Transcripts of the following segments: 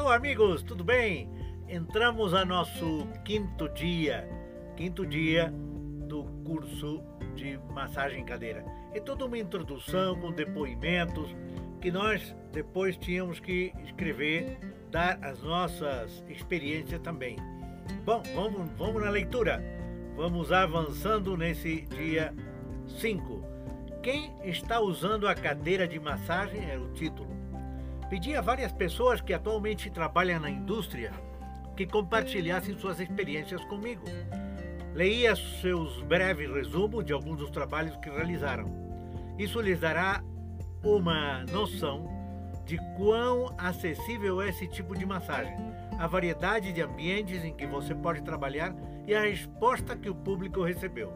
Alô, amigos, tudo bem? Entramos a nosso quinto dia, quinto dia do curso de massagem cadeira. É toda uma introdução com depoimentos que nós depois tínhamos que escrever, dar as nossas experiências também. Bom, vamos, vamos na leitura. Vamos avançando nesse dia 5. Quem está usando a cadeira de massagem é o título. Pedi a várias pessoas que atualmente trabalham na indústria que compartilhassem suas experiências comigo. Leia seus breves resumos de alguns dos trabalhos que realizaram. Isso lhes dará uma noção de quão acessível é esse tipo de massagem, a variedade de ambientes em que você pode trabalhar e a resposta que o público recebeu.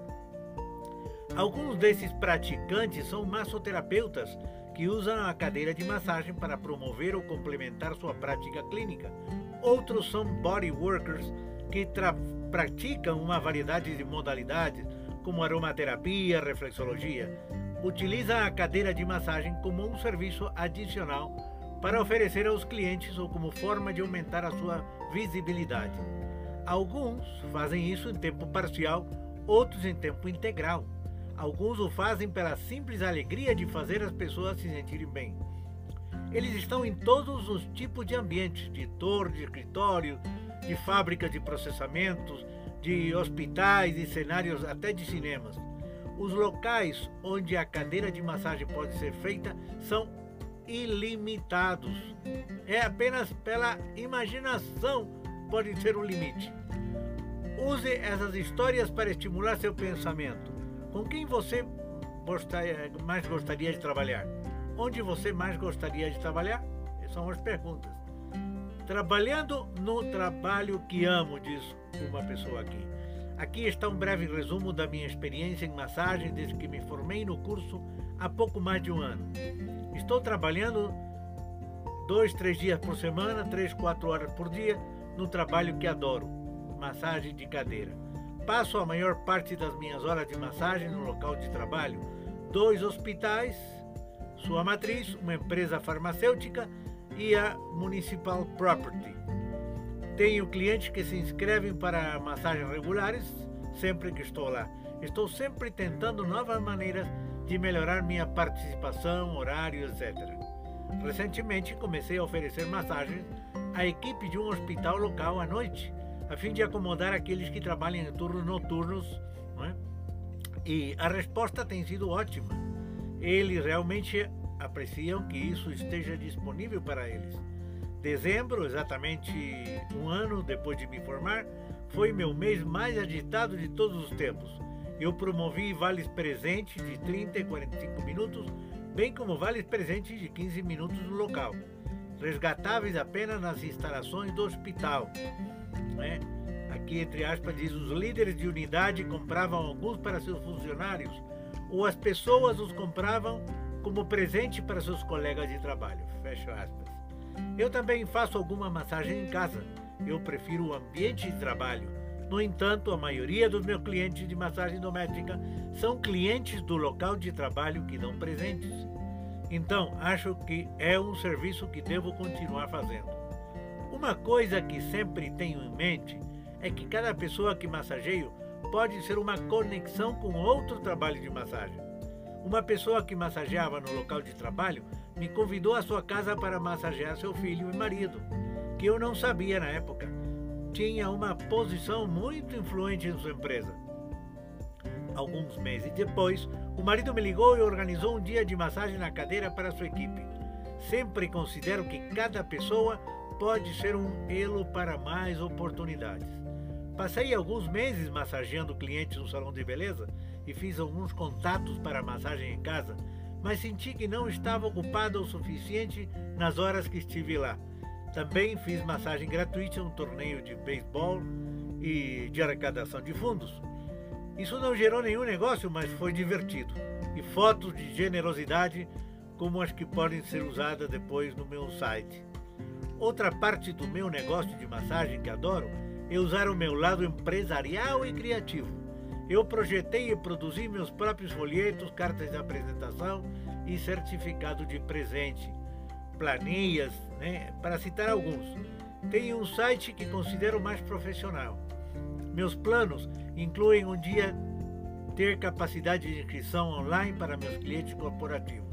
Alguns desses praticantes são massoterapeutas que usam a cadeira de massagem para promover ou complementar sua prática clínica. Outros são body workers que praticam uma variedade de modalidades, como aromaterapia, reflexologia. Utilizam a cadeira de massagem como um serviço adicional para oferecer aos clientes ou como forma de aumentar a sua visibilidade. Alguns fazem isso em tempo parcial, outros em tempo integral. Alguns o fazem pela simples alegria de fazer as pessoas se sentirem bem. Eles estão em todos os tipos de ambientes, de torre, de escritório, de fábrica de processamentos, de hospitais e cenários até de cinemas. Os locais onde a cadeira de massagem pode ser feita são ilimitados. É apenas pela imaginação pode ser o limite. Use essas histórias para estimular seu pensamento. Com quem você gostaria, mais gostaria de trabalhar? Onde você mais gostaria de trabalhar? São as perguntas. Trabalhando no trabalho que amo, diz uma pessoa aqui. Aqui está um breve resumo da minha experiência em massagem desde que me formei no curso há pouco mais de um ano. Estou trabalhando dois, três dias por semana, três, quatro horas por dia, no trabalho que adoro, massagem de cadeira. Passo a maior parte das minhas horas de massagem no local de trabalho, dois hospitais, sua matriz, uma empresa farmacêutica e a Municipal Property. Tenho clientes que se inscrevem para massagens regulares sempre que estou lá. Estou sempre tentando novas maneiras de melhorar minha participação, horário, etc. Recentemente comecei a oferecer massagens à equipe de um hospital local à noite a fim de acomodar aqueles que trabalham em turnos noturnos. É? E a resposta tem sido ótima. Eles realmente apreciam que isso esteja disponível para eles. Dezembro, exatamente um ano depois de me formar, foi meu mês mais agitado de todos os tempos. Eu promovi vales presentes de 30 e 45 minutos, bem como vales presentes de 15 minutos no local, resgatáveis apenas nas instalações do hospital. Né? Aqui, entre aspas, diz: os líderes de unidade compravam alguns para seus funcionários, ou as pessoas os compravam como presente para seus colegas de trabalho. Fecha aspas. Eu também faço alguma massagem em casa. Eu prefiro o ambiente de trabalho. No entanto, a maioria dos meus clientes de massagem doméstica são clientes do local de trabalho que dão presentes. Então, acho que é um serviço que devo continuar fazendo. Uma coisa que sempre tenho em mente é que cada pessoa que massageio pode ser uma conexão com outro trabalho de massagem. Uma pessoa que massageava no local de trabalho me convidou à sua casa para massagear seu filho e marido, que eu não sabia na época. Tinha uma posição muito influente em sua empresa. Alguns meses depois, o marido me ligou e organizou um dia de massagem na cadeira para sua equipe. Sempre considero que cada pessoa pode ser um elo para mais oportunidades. Passei alguns meses massageando clientes no salão de beleza e fiz alguns contatos para massagem em casa, mas senti que não estava ocupado o suficiente nas horas que estive lá. Também fiz massagem gratuita em um torneio de beisebol e de arrecadação de fundos. Isso não gerou nenhum negócio, mas foi divertido. E fotos de generosidade como as que podem ser usadas depois no meu site. Outra parte do meu negócio de massagem que adoro é usar o meu lado empresarial e criativo. Eu projetei e produzi meus próprios folhetos, cartas de apresentação e certificado de presente. planilhas, né, para citar alguns. Tenho um site que considero mais profissional. Meus planos incluem um dia ter capacidade de inscrição online para meus clientes corporativos.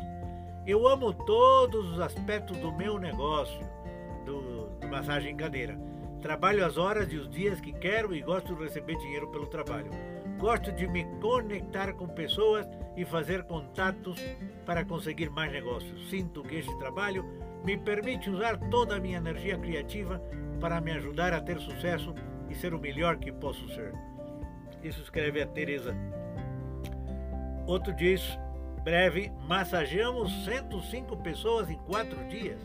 Eu amo todos os aspectos do meu negócio, do, do massagem cadeira. Trabalho as horas e os dias que quero e gosto de receber dinheiro pelo trabalho. Gosto de me conectar com pessoas e fazer contatos para conseguir mais negócios. Sinto que este trabalho me permite usar toda a minha energia criativa para me ajudar a ter sucesso e ser o melhor que posso ser. Isso escreve a Teresa. Outro diz: breve, massageamos 105 pessoas em quatro dias.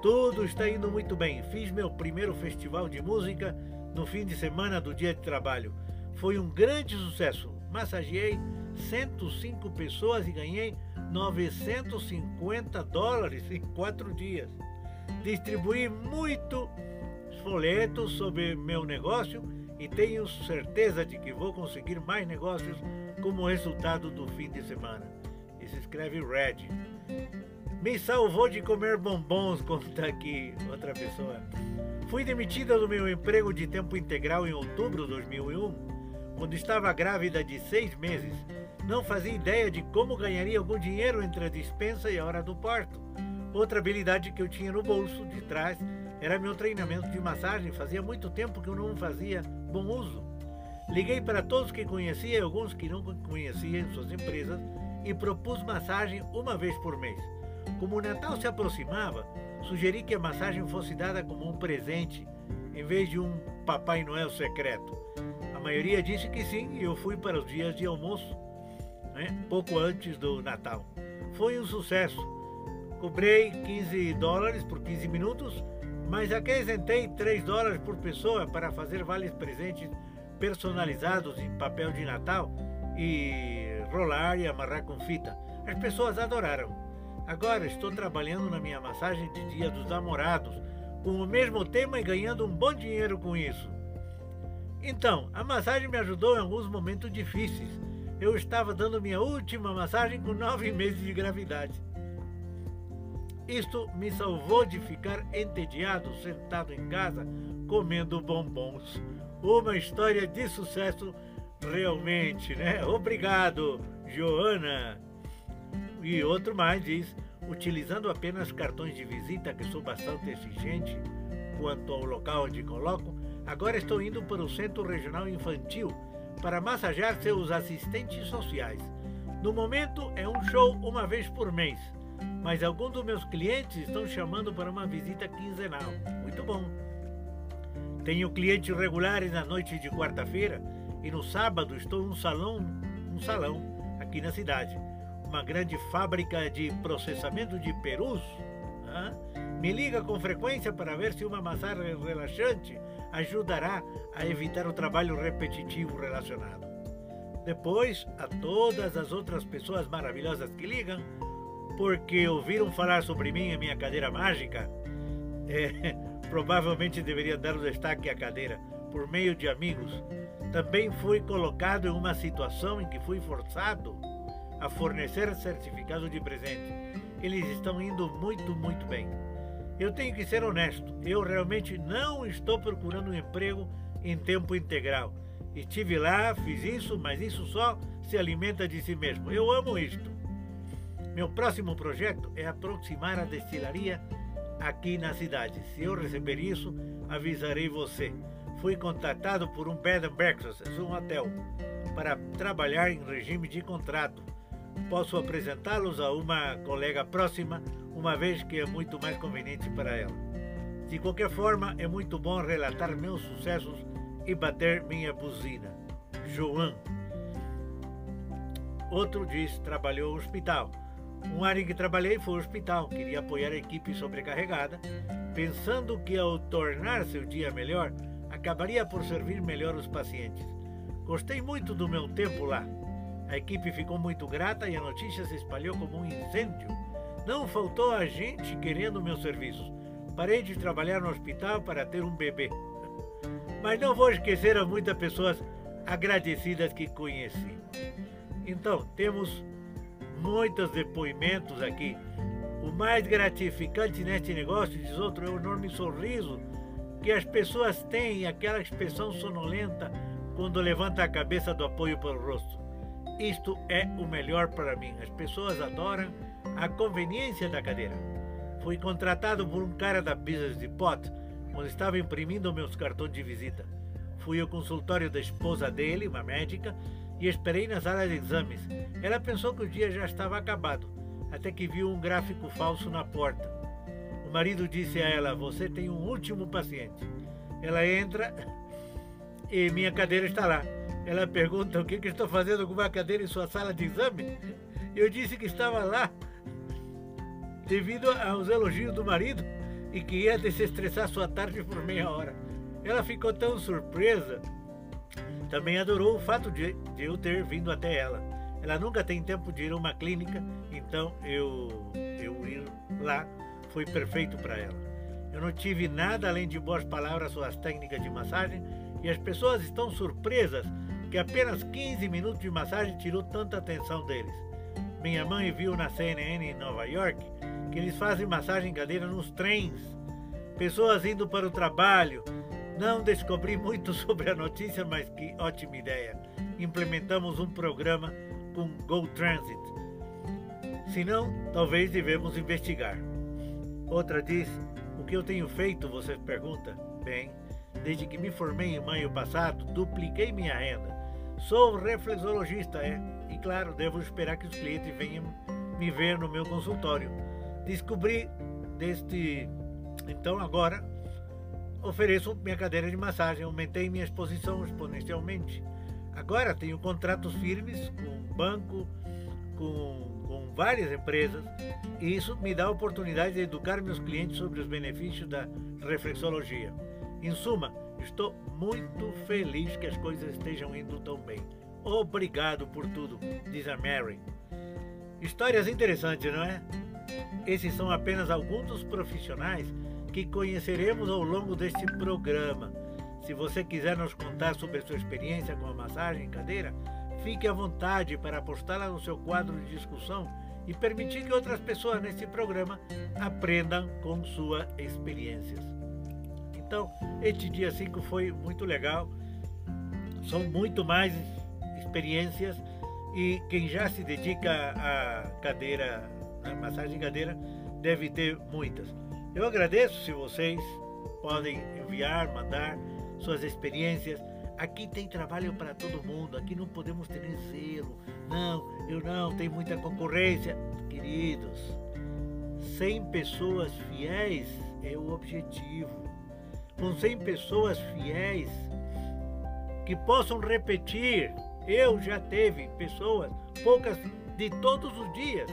Tudo está indo muito bem. Fiz meu primeiro festival de música no fim de semana do dia de trabalho. Foi um grande sucesso. Massageei 105 pessoas e ganhei 950 dólares em quatro dias. Distribuí muito folhetos sobre meu negócio e tenho certeza de que vou conseguir mais negócios como resultado do fim de semana. Isso escreve Red. Me salvou de comer bombons, conta aqui outra pessoa. Fui demitida do meu emprego de tempo integral em outubro de 2001, quando estava grávida de seis meses. Não fazia ideia de como ganharia algum dinheiro entre a dispensa e a hora do parto. Outra habilidade que eu tinha no bolso de trás era meu treinamento de massagem. Fazia muito tempo que eu não fazia bom uso. Liguei para todos que conhecia e alguns que não conhecia em suas empresas e propus massagem uma vez por mês. Como o Natal se aproximava, sugeri que a massagem fosse dada como um presente, em vez de um Papai Noel secreto. A maioria disse que sim e eu fui para os dias de almoço, né, pouco antes do Natal. Foi um sucesso. Cobrei 15 dólares por 15 minutos, mas acrescentei 3 dólares por pessoa para fazer vales presentes personalizados em papel de Natal e rolar e amarrar com fita. As pessoas adoraram. Agora estou trabalhando na minha massagem de Dia dos Namorados, com o mesmo tema e ganhando um bom dinheiro com isso. Então, a massagem me ajudou em alguns momentos difíceis. Eu estava dando minha última massagem com nove meses de gravidade. Isto me salvou de ficar entediado sentado em casa comendo bombons. Uma história de sucesso realmente, né? Obrigado, Joana. E outro mais diz: utilizando apenas cartões de visita, que sou bastante exigente quanto ao local onde coloco, agora estou indo para o Centro Regional Infantil para massagear seus assistentes sociais. No momento é um show uma vez por mês, mas alguns dos meus clientes estão chamando para uma visita quinzenal. Muito bom. Tenho clientes regulares na noite de quarta-feira e no sábado estou em um salão, um salão aqui na cidade, uma grande fábrica de processamento de perus. Me liga com frequência para ver se uma massagem relaxante ajudará a evitar o trabalho repetitivo relacionado. Depois, a todas as outras pessoas maravilhosas que ligam, porque ouviram falar sobre mim e minha cadeira mágica, é, provavelmente deveria dar o destaque à cadeira por meio de amigos. Também fui colocado em uma situação em que fui forçado a fornecer certificado de presente. Eles estão indo muito, muito bem. Eu tenho que ser honesto, eu realmente não estou procurando um emprego em tempo integral. Estive lá, fiz isso, mas isso só se alimenta de si mesmo. Eu amo isto. Meu próximo projeto é aproximar a destilaria aqui na cidade. Se eu receber isso, avisarei você. Fui contatado por um bed and breakfast, um hotel, para trabalhar em regime de contrato. Posso apresentá-los a uma colega próxima, uma vez que é muito mais conveniente para ela. De qualquer forma, é muito bom relatar meus sucessos e bater minha buzina. João. Outro diz: trabalhou no hospital um área em que trabalhei foi o hospital. Queria apoiar a equipe sobrecarregada, pensando que ao tornar seu dia melhor, acabaria por servir melhor os pacientes. Gostei muito do meu tempo lá. A equipe ficou muito grata e a notícia se espalhou como um incêndio. Não faltou a gente querendo meus serviços. Parei de trabalhar no hospital para ter um bebê. Mas não vou esquecer as muitas pessoas agradecidas que conheci. Então, temos muitos depoimentos aqui. O mais gratificante neste negócio, diz outro, é o enorme sorriso que as pessoas têm, aquela expressão sonolenta quando levanta a cabeça do apoio para o rosto. Isto é o melhor para mim. As pessoas adoram a conveniência da cadeira. Fui contratado por um cara da Business Depot quando estava imprimindo meus cartões de visita. Fui ao consultório da esposa dele, uma médica, e esperei na sala de exames. Ela pensou que o dia já estava acabado, até que viu um gráfico falso na porta. O marido disse a ela: Você tem um último paciente. Ela entra e minha cadeira está lá. Ela pergunta o que, que estou fazendo com uma cadeira em sua sala de exame. Eu disse que estava lá devido aos elogios do marido e que ia desestressar sua tarde por meia hora. Ela ficou tão surpresa. Também adorou o fato de, de eu ter vindo até ela. Ela nunca tem tempo de ir a uma clínica, então eu, eu ir lá foi perfeito para ela. Eu não tive nada além de boas palavras sobre as técnicas de massagem e as pessoas estão surpresas que apenas 15 minutos de massagem tirou tanta atenção deles. Minha mãe viu na CNN em Nova York que eles fazem massagem em cadeira nos trens, pessoas indo para o trabalho. Não descobri muito sobre a notícia, mas que ótima ideia. Implementamos um programa com Go Transit. Se não, talvez devemos investigar. Outra diz: O que eu tenho feito? Você pergunta. Bem, desde que me formei em maio passado, dupliquei minha renda. Sou reflexologista, é, e claro, devo esperar que os clientes venham me ver no meu consultório. Descobri deste. Então agora ofereço minha cadeira de massagem, aumentei minha exposição exponencialmente. Agora tenho contratos firmes com banco, com com várias empresas e isso me dá a oportunidade de educar meus clientes sobre os benefícios da reflexologia. Em suma, estou muito feliz que as coisas estejam indo tão bem. Obrigado por tudo, diz a Mary. Histórias interessantes, não é? Esses são apenas alguns dos profissionais que conheceremos ao longo deste programa. Se você quiser nos contar sobre a sua experiência com a massagem em cadeira, Fique à vontade para postá-la no seu quadro de discussão e permitir que outras pessoas neste programa aprendam com suas experiências. Então, este dia 5 foi muito legal. São muito mais experiências e quem já se dedica à cadeira, à massagem cadeira, deve ter muitas. Eu agradeço se vocês podem enviar, mandar suas experiências Aqui tem trabalho para todo mundo, aqui não podemos ter zelo. Não, eu não, tem muita concorrência. Queridos, 100 pessoas fiéis é o objetivo. Com 100 pessoas fiéis que possam repetir. Eu já teve pessoas, poucas de todos os dias.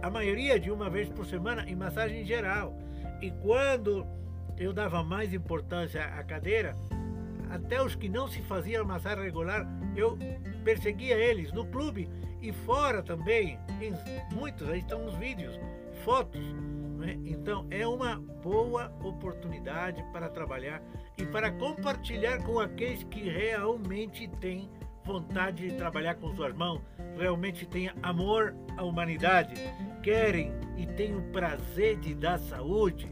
A maioria de uma vez por semana em massagem geral. E quando eu dava mais importância à cadeira, até os que não se faziam massagem regular, eu perseguia eles no clube e fora também. Em muitos, aí estão os vídeos, fotos. Né? Então é uma boa oportunidade para trabalhar e para compartilhar com aqueles que realmente têm vontade de trabalhar com suas mãos, realmente têm amor à humanidade, querem e têm o prazer de dar saúde.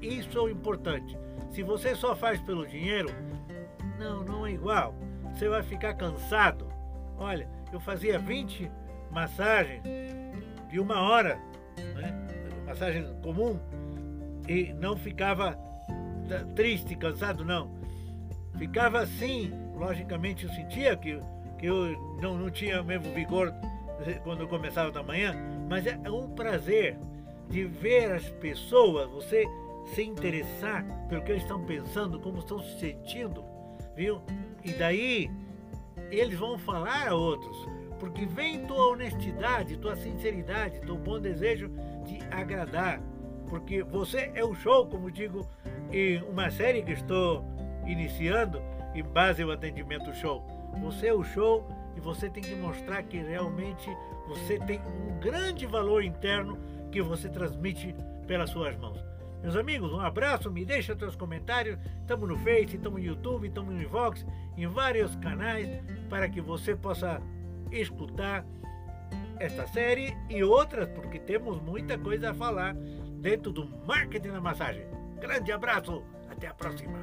Isso é o importante. Se você só faz pelo dinheiro, não, não é igual. Você vai ficar cansado. Olha, eu fazia 20 massagens de uma hora, né? Massagem comum, e não ficava triste, cansado, não. Ficava assim, logicamente eu sentia que, que eu não, não tinha o mesmo vigor quando eu começava da manhã, mas é um prazer de ver as pessoas, você se interessar pelo que eles estão pensando, como estão se sentindo viu? E daí eles vão falar a outros, porque vem tua honestidade, tua sinceridade, teu bom desejo de agradar, porque você é o show, como digo em uma série que estou iniciando em base ao atendimento show. Você é o show e você tem que mostrar que realmente você tem um grande valor interno que você transmite pelas suas mãos. Meus amigos, um abraço, me deixa seus comentários. Estamos no Face, estamos no YouTube, estamos no Vox, em vários canais, para que você possa escutar esta série e outras, porque temos muita coisa a falar dentro do marketing da massagem. Grande abraço, até a próxima.